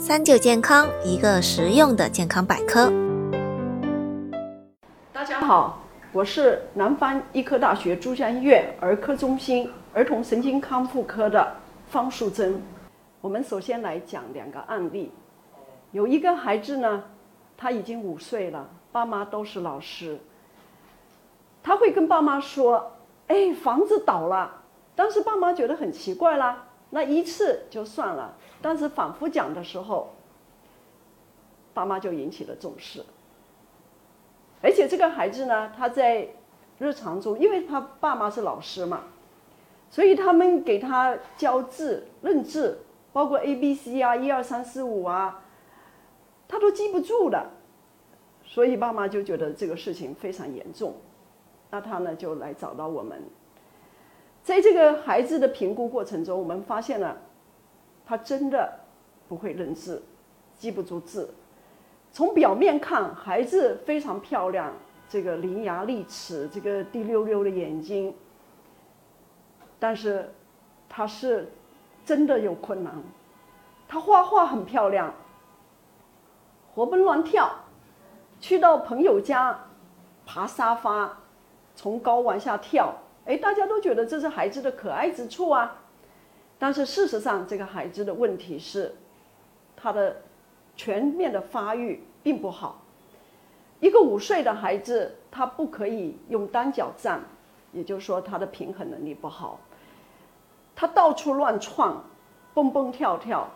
三九健康，一个实用的健康百科。大家好，我是南方医科大学珠江医院儿科中心儿童神经康复科的方淑珍。我们首先来讲两个案例。有一个孩子呢，他已经五岁了，爸妈都是老师。他会跟爸妈说：“哎，房子倒了。”当时爸妈觉得很奇怪啦。那一次就算了，但是反复讲的时候，爸妈就引起了重视。而且这个孩子呢，他在日常中，因为他爸妈是老师嘛，所以他们给他教字、认字，包括 A、B、C 啊，一二三四五啊，他都记不住的。所以爸妈就觉得这个事情非常严重，那他呢就来找到我们。在这个孩子的评估过程中，我们发现了，他真的不会认字，记不住字。从表面看，孩子非常漂亮，这个伶牙俐齿，这个滴溜溜的眼睛。但是，他是真的有困难。他画画很漂亮，活蹦乱跳，去到朋友家，爬沙发，从高往下跳。哎，大家都觉得这是孩子的可爱之处啊，但是事实上，这个孩子的问题是，他的全面的发育并不好。一个五岁的孩子，他不可以用单脚站，也就是说，他的平衡能力不好。他到处乱窜，蹦蹦跳跳，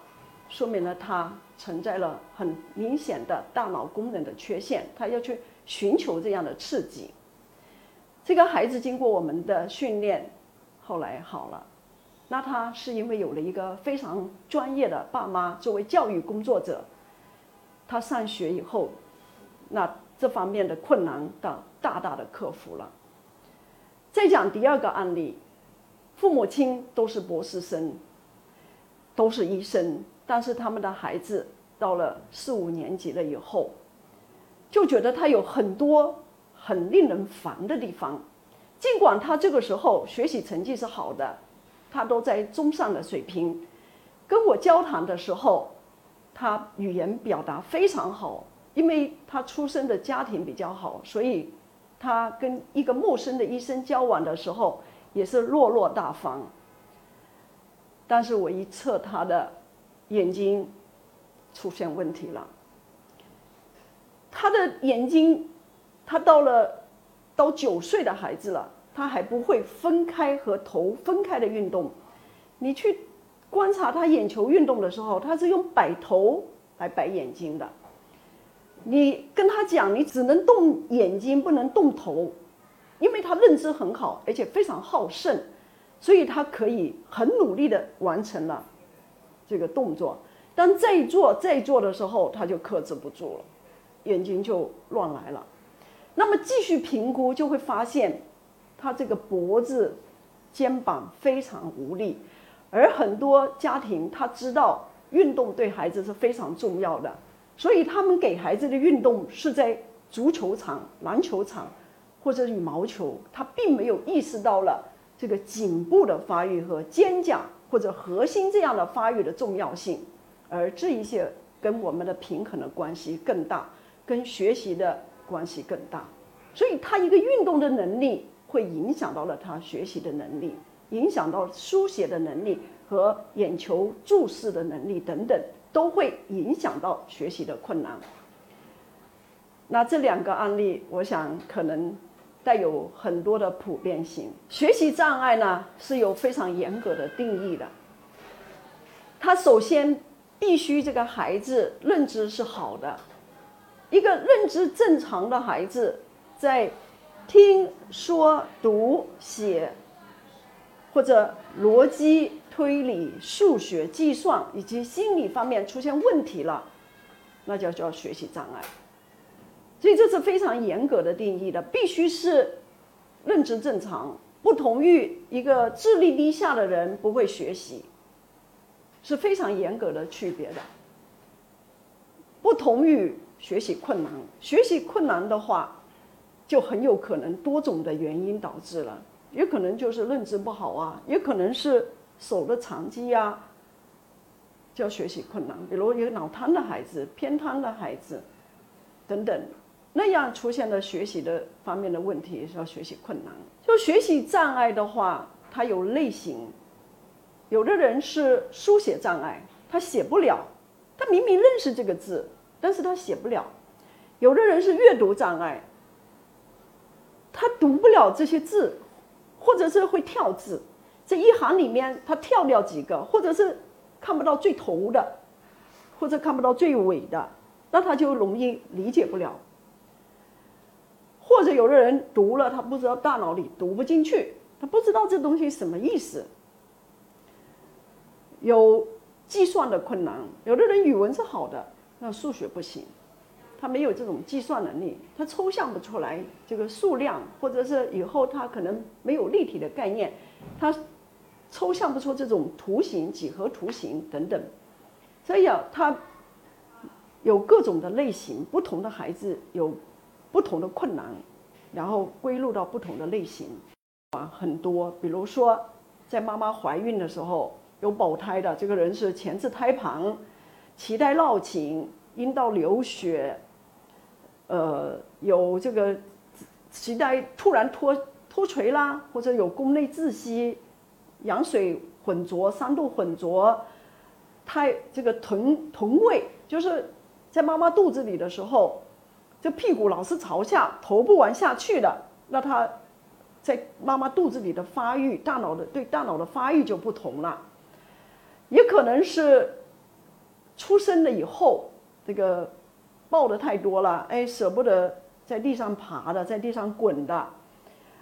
说明了他存在了很明显的大脑功能的缺陷，他要去寻求这样的刺激。这个孩子经过我们的训练，后来好了。那他是因为有了一个非常专业的爸妈作为教育工作者，他上学以后，那这方面的困难的大大的克服了。再讲第二个案例，父母亲都是博士生，都是医生，但是他们的孩子到了四五年级了以后，就觉得他有很多。很令人烦的地方，尽管他这个时候学习成绩是好的，他都在中上的水平，跟我交谈的时候，他语言表达非常好，因为他出生的家庭比较好，所以他跟一个陌生的医生交往的时候也是落落大方。但是我一测他的眼睛出现问题了，他的眼睛。他到了到九岁的孩子了，他还不会分开和头分开的运动。你去观察他眼球运动的时候，他是用摆头来摆眼睛的。你跟他讲，你只能动眼睛，不能动头，因为他认知很好，而且非常好胜，所以他可以很努力的完成了这个动作。当再做再做的时候，他就克制不住了，眼睛就乱来了。那么继续评估就会发现，他这个脖子、肩膀非常无力，而很多家庭他知道运动对孩子是非常重要的，所以他们给孩子的运动是在足球场、篮球场或者羽毛球，他并没有意识到了这个颈部的发育和肩胛或者核心这样的发育的重要性，而这一些跟我们的平衡的关系更大，跟学习的。关系更大，所以他一个运动的能力会影响到了他学习的能力，影响到书写的能力和眼球注视的能力等等，都会影响到学习的困难。那这两个案例，我想可能带有很多的普遍性。学习障碍呢是有非常严格的定义的，他首先必须这个孩子认知是好的。一个认知正常的孩子，在听说读写或者逻辑推理、数学计算以及心理方面出现问题了，那就叫学习障碍。所以这是非常严格的定义的，必须是认知正常，不同于一个智力低下的人不会学习，是非常严格的区别的，不同于。学习困难，学习困难的话，就很有可能多种的原因导致了，也可能就是认知不好啊，也可能是手的残疾呀，叫学习困难，比如有脑瘫的孩子、偏瘫的孩子等等，那样出现了学习的方面的问题，是要学习困难。就学习障碍的话，它有类型，有的人是书写障碍，他写不了，他明明认识这个字，但是他写不了；有的人是阅读障碍，他读不了这些字，或者是会跳字，这一行里面他跳掉几个，或者是看不到最头的，或者看不到最尾的，那他就容易理解不了。或者有的人读了，他不知道大脑里读不进去，他不知道这东西什么意思。有计算的困难，有的人语文是好的，那数学不行，他没有这种计算能力，他抽象不出来这个数量，或者是以后他可能没有立体的概念，他抽象不出这种图形、几何图形等等，所以啊，他有各种的类型，不同的孩子有。不同的困难，然后归入到不同的类型，啊，很多。比如说，在妈妈怀孕的时候有保胎的，这个人是前置胎盘，脐带绕颈，阴道流血，呃，有这个脐带突然脱脱垂啦，或者有宫内窒息，羊水混浊、三度混浊，胎这个臀臀位，就是在妈妈肚子里的时候。这屁股老是朝下，头不往下去的，那他，在妈妈肚子里的发育，大脑的对大脑的发育就不同了。也可能是出生了以后，这个抱的太多了，哎，舍不得在地上爬的，在地上滚的。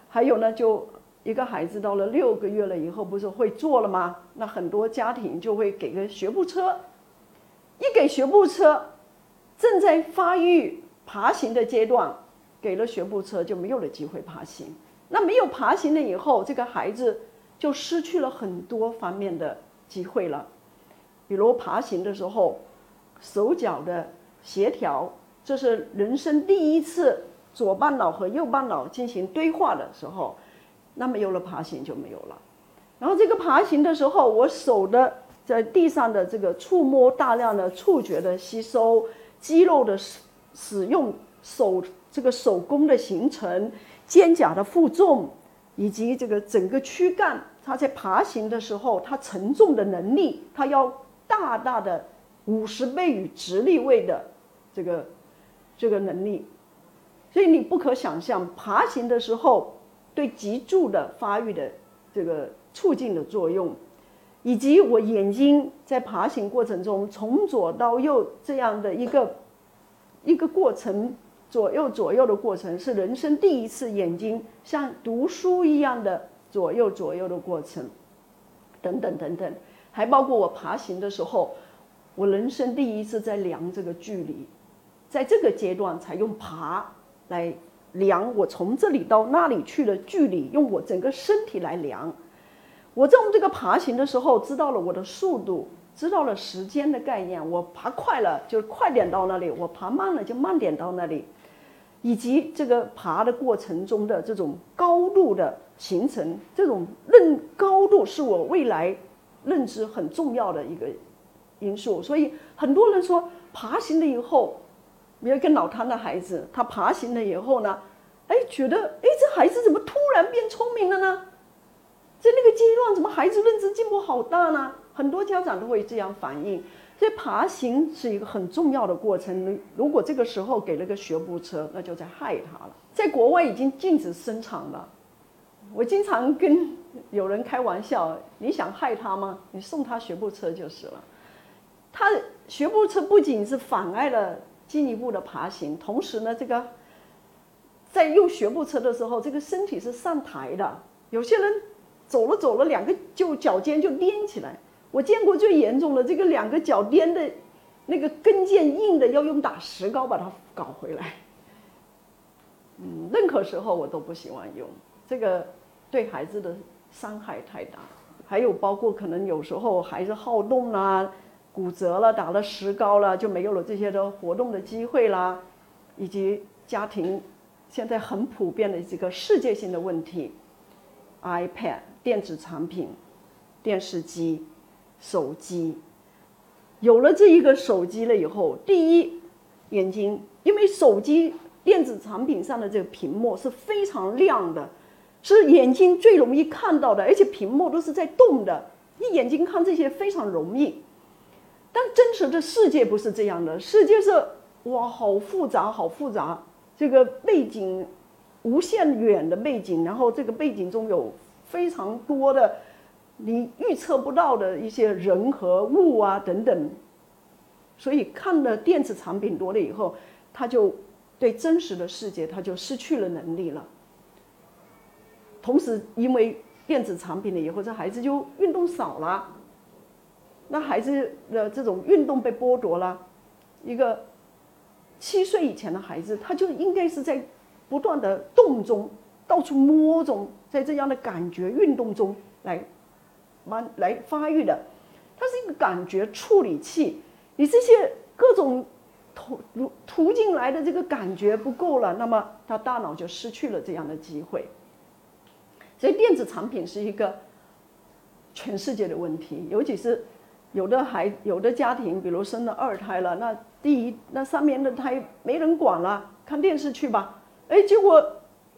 还有呢，就一个孩子到了六个月了以后，不是会坐了吗？那很多家庭就会给个学步车，一给学步车，正在发育。爬行的阶段，给了学步车就没有了机会爬行。那没有爬行了以后，这个孩子就失去了很多方面的机会了。比如爬行的时候，手脚的协调，这是人生第一次左半脑和右半脑进行对话的时候，那么有了爬行就没有了。然后这个爬行的时候，我手的在地上的这个触摸，大量的触觉的吸收，肌肉的使。使用手这个手工的形成，肩胛的负重，以及这个整个躯干，它在爬行的时候，它承重的能力，它要大大的五十倍于直立位的这个这个能力，所以你不可想象爬行的时候对脊柱的发育的这个促进的作用，以及我眼睛在爬行过程中从左到右这样的一个。一个过程，左右左右的过程是人生第一次眼睛像读书一样的左右左右的过程，等等等等，还包括我爬行的时候，我人生第一次在量这个距离，在这个阶段才用爬来量我从这里到那里去的距离，用我整个身体来量。我在我们这个爬行的时候，知道了我的速度。知道了时间的概念，我爬快了就快点到那里，我爬慢了就慢点到那里，以及这个爬的过程中的这种高度的形成，这种认高度是我未来认知很重要的一个因素。所以很多人说爬行了以后，有一个脑瘫的孩子，他爬行了以后呢，哎，觉得哎这孩子怎么突然变聪明了呢？在那个阶段，怎么孩子认知进步好大呢？很多家长都会这样反映，所以爬行是一个很重要的过程。如果这个时候给了个学步车，那就在害他了。在国外已经禁止生产了。我经常跟有人开玩笑：“你想害他吗？你送他学步车就是了。”他学步车不仅是妨碍了进一步的爬行，同时呢，这个在用学步车的时候，这个身体是上抬的。有些人走了走了，两个就脚尖就踮起来。我见过最严重的，这个两个脚踮的，那个跟腱硬的，要用打石膏把它搞回来。嗯，任何时候我都不喜欢用这个，对孩子的伤害太大。还有包括可能有时候孩子好动啦，骨折了，打了石膏了，就没有了这些的活动的机会啦，以及家庭现在很普遍的这个世界性的问题，iPad 电子产品、电视机。手机，有了这一个手机了以后，第一，眼睛因为手机电子产品上的这个屏幕是非常亮的，是眼睛最容易看到的，而且屏幕都是在动的，你眼睛看这些非常容易。但真实的世界不是这样的，世界是哇，好复杂，好复杂，这个背景无限远的背景，然后这个背景中有非常多的。你预测不到的一些人和物啊等等，所以看了电子产品多了以后，他就对真实的世界他就失去了能力了。同时，因为电子产品了以后，这孩子就运动少了，那孩子的这种运动被剥夺了。一个七岁以前的孩子，他就应该是在不断的动中，到处摸中，在这样的感觉运动中来。慢来发育的，它是一个感觉处理器。你这些各种途途径来的这个感觉不够了，那么他大脑就失去了这样的机会。所以电子产品是一个全世界的问题，尤其是有的孩有的家庭，比如生了二胎了，那第一那上面的胎没人管了，看电视去吧。哎，结果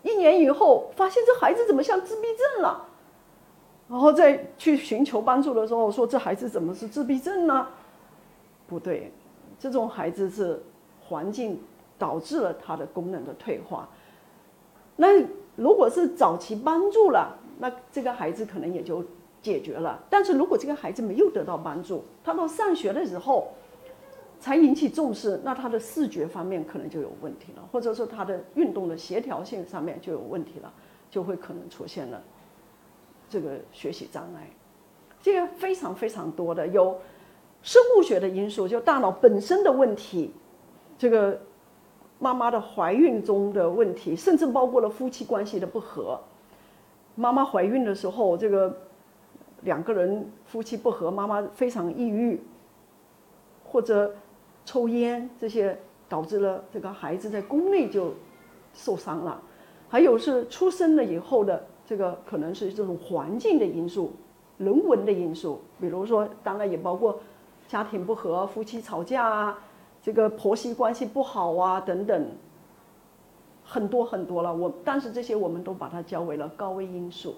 一年以后发现这孩子怎么像自闭症了？然后再去寻求帮助的时候，说这孩子怎么是自闭症呢？不对，这种孩子是环境导致了他的功能的退化。那如果是早期帮助了，那这个孩子可能也就解决了。但是如果这个孩子没有得到帮助，他到上学的时候才引起重视，那他的视觉方面可能就有问题了，或者说他的运动的协调性上面就有问题了，就会可能出现了。这个学习障碍，这个非常非常多的，有生物学的因素，就大脑本身的问题，这个妈妈的怀孕中的问题，甚至包括了夫妻关系的不和。妈妈怀孕的时候，这个两个人夫妻不和，妈妈非常抑郁，或者抽烟，这些导致了这个孩子在宫内就受伤了。还有是出生了以后的。这个可能是这种环境的因素、人文的因素，比如说，当然也包括家庭不和、夫妻吵架啊，这个婆媳关系不好啊等等，很多很多了。我但是这些我们都把它交为了高危因素。